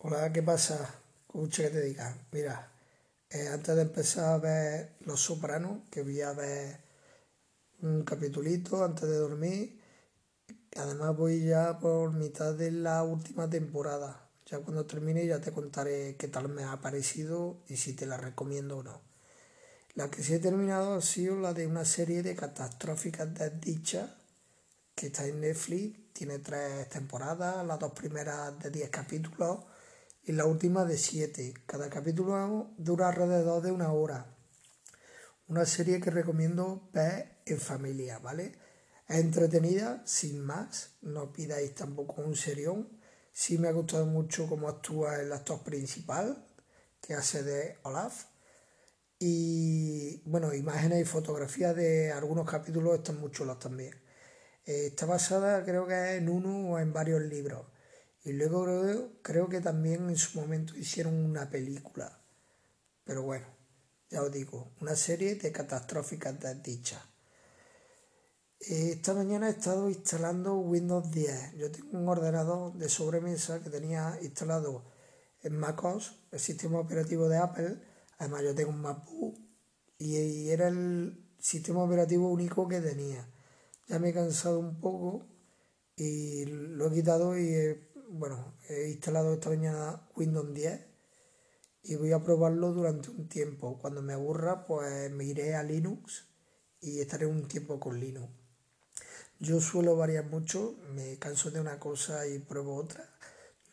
Hola, ¿qué pasa? Escucha que te diga. Mira, eh, antes de empezar a ver Los Sopranos, que voy a ver un capitulito antes de dormir. Además voy ya por mitad de la última temporada. Ya cuando termine ya te contaré qué tal me ha parecido y si te la recomiendo o no. La que sí he terminado ha sido la de una serie de catastróficas desdichas que está en Netflix. Tiene tres temporadas, las dos primeras de diez capítulos y la última de siete. Cada capítulo dura alrededor de una hora. Una serie que recomiendo ver en familia, ¿vale? Es entretenida, sin más. No pidáis tampoco un serión. Sí me ha gustado mucho cómo actúa el actor principal, que hace de Olaf. Y bueno, imágenes y fotografías de algunos capítulos están muy chulos también. Eh, está basada creo que en uno o en varios libros. Y luego creo, que también en su momento hicieron una película. Pero bueno, ya os digo, una serie de catastróficas desdichas. Esta mañana he estado instalando Windows 10. Yo tengo un ordenador de sobremesa que tenía instalado en MacOS, el sistema operativo de Apple. Además yo tengo un MacBook y era el sistema operativo único que tenía. Ya me he cansado un poco y lo he quitado y bueno, he instalado esta mañana Windows 10 y voy a probarlo durante un tiempo. Cuando me aburra, pues me iré a Linux y estaré un tiempo con Linux. Yo suelo variar mucho, me canso de una cosa y pruebo otra.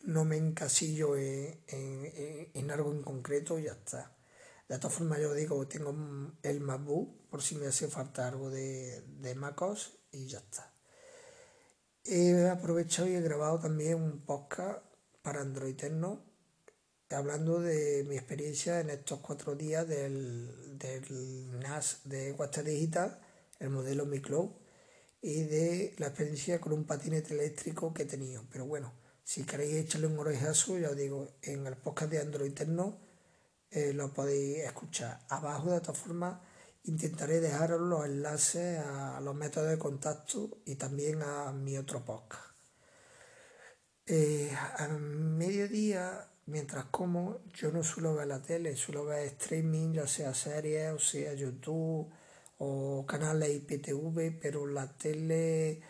No me encasillo en, algo en concreto y ya está. De todas formas, yo digo, tengo el MacBook por si me hace falta algo de, de MacOS y ya está. He aprovechado y he grabado también un podcast para Android Techno hablando de mi experiencia en estos cuatro días del, NAS de Guasta Digital, el modelo Mi y de la experiencia con un patinete eléctrico que he tenido. Pero bueno, si queréis echarle un orejazo, ya os digo, en el podcast de Android Techno eh, lo podéis escuchar. Abajo, de todas formas, intentaré dejaros los enlaces a los métodos de contacto y también a mi otro podcast. Eh, a mediodía, mientras como, yo no suelo ver la tele, suelo ver streaming, ya sea series, o sea YouTube o canales IPTV, pero la tele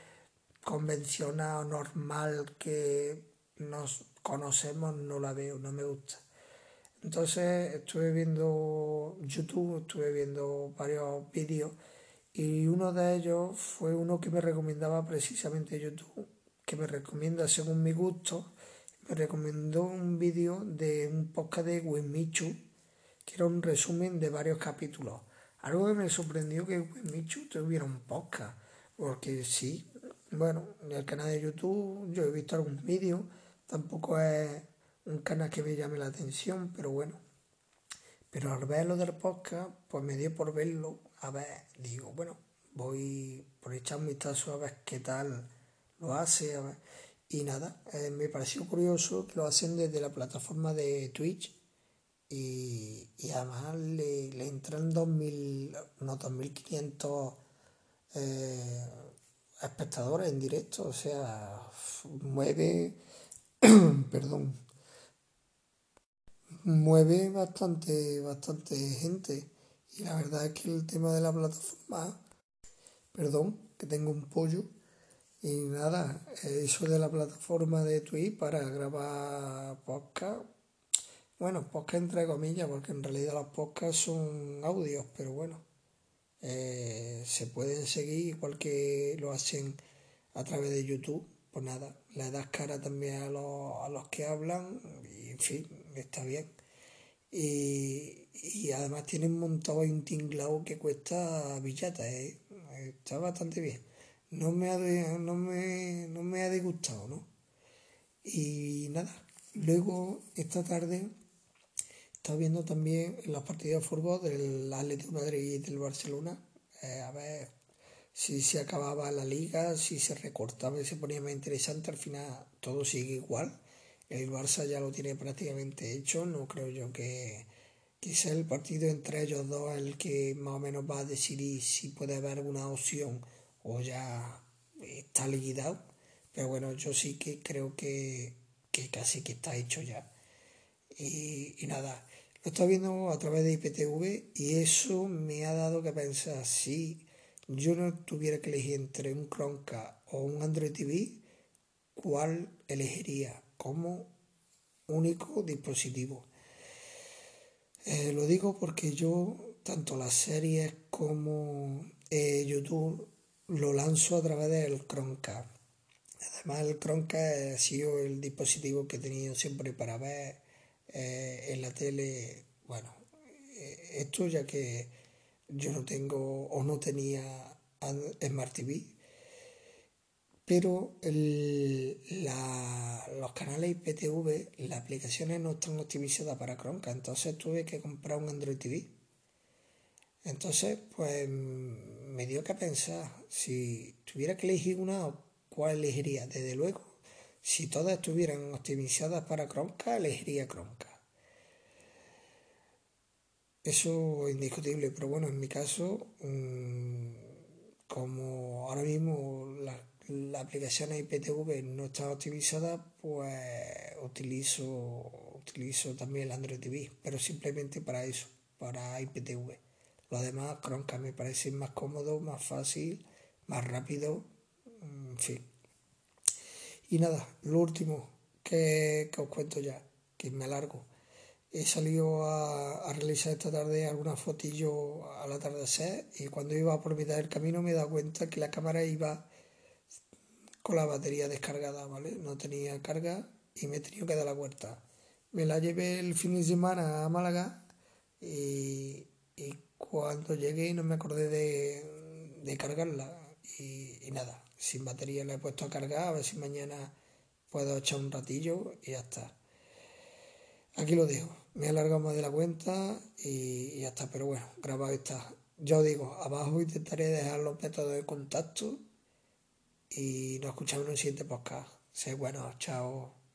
convencional, normal que nos conocemos, no la veo, no me gusta. Entonces estuve viendo YouTube, estuve viendo varios vídeos y uno de ellos fue uno que me recomendaba precisamente YouTube, que me recomienda según mi gusto. Me recomendó un vídeo de un podcast de Wimichu, que era un resumen de varios capítulos. Algo que me sorprendió que Wimichu tuviera un podcast, porque sí, bueno, en el canal de YouTube yo he visto algún vídeo, tampoco es un canal que me llame la atención, pero bueno. Pero al ver lo del podcast, pues me dio por verlo. A ver, digo, bueno, voy por echar un vistazo a ver qué tal lo hace. Y nada, eh, me pareció curioso que lo hacen desde la plataforma de Twitch. Y, además le, le entran 2000, unos 2500 eh, espectadores en directo. O sea, mueve, perdón, mueve bastante, bastante gente. Y la verdad es que el tema de la plataforma, perdón, que tengo un pollo. Y nada, eso de la plataforma de Twitch para grabar podcast. Bueno, podcast entre comillas, porque en realidad los podcasts son audios, pero bueno, eh, se pueden seguir igual que lo hacen a través de YouTube. Pues nada, le das cara también a los, a los que hablan y en fin, está bien. Y, además tienen montado un tinglao que cuesta billata, ¿eh? está bastante bien. No me, ha no, me, no me ha disgustado, ¿no? Y nada, luego esta tarde estaba viendo también las partidas de fútbol del Atlético de Madrid y del Barcelona. Eh, a ver si se acababa la liga, si se recortaba y se ponía más interesante. Al final todo sigue igual el Barça ya lo tiene prácticamente hecho, no creo yo que, sea el partido entre ellos dos el que más o menos va a decidir si puede haber alguna opción o ya está liquidado. Pero bueno, yo sí que creo que, casi que está hecho ya. Y, nada, lo estoy viendo a través de IPTV y eso me ha dado que pensar, si yo no tuviera que elegir entre un Chromecast o un Android TV, ¿cuál elegiría como único dispositivo? Eh, lo digo porque yo, tanto las series como eh, YouTube, lo lanzo a través del Chromecast. Además, el Chromecast ha sido el dispositivo que he tenido siempre para ver eh, en la tele. Bueno, esto ya que yo no tengo o no tenía Smart TV, pero los canales IPTV, las aplicaciones no están optimizadas para Chromecast, entonces tuve que comprar un Android TV. Entonces, pues me dio que pensar, si tuviera que elegir una, ¿cuál elegiría? Desde luego, si todas estuvieran optimizadas para Chromecast, elegiría Chromecast. Eso es indiscutible, pero bueno, en mi caso, mm, como ahora mismo la la aplicación IPTV no está optimizada, pues utilizo, utilizo también el Android TV, pero simplemente para eso, para IPTV. Lo demás, Chromecast me parece más cómodo, más fácil, más rápido, en fin. Y nada, lo último que, os cuento ya, que me alargo. He salido a, realizar esta tarde algunas fotillos al atardecer y cuando iba por mitad del camino me he dado cuenta que la cámara iba con la batería descargada, ¿vale? No tenía carga y me he tenido que dar la vuelta. Me la llevé el fin de semana a Málaga y, cuando llegué no me acordé de, cargarla y, nada, sin batería la he puesto a cargar a ver si mañana puedo echar un ratillo y ya está. Aquí lo dejo. Me he alargado más de la cuenta y, ya está, pero bueno, grabado está. Ya os digo, abajo intentaré dejar los métodos de contacto y nos escuchamos en un siguiente podcast. Sé bueno, chao.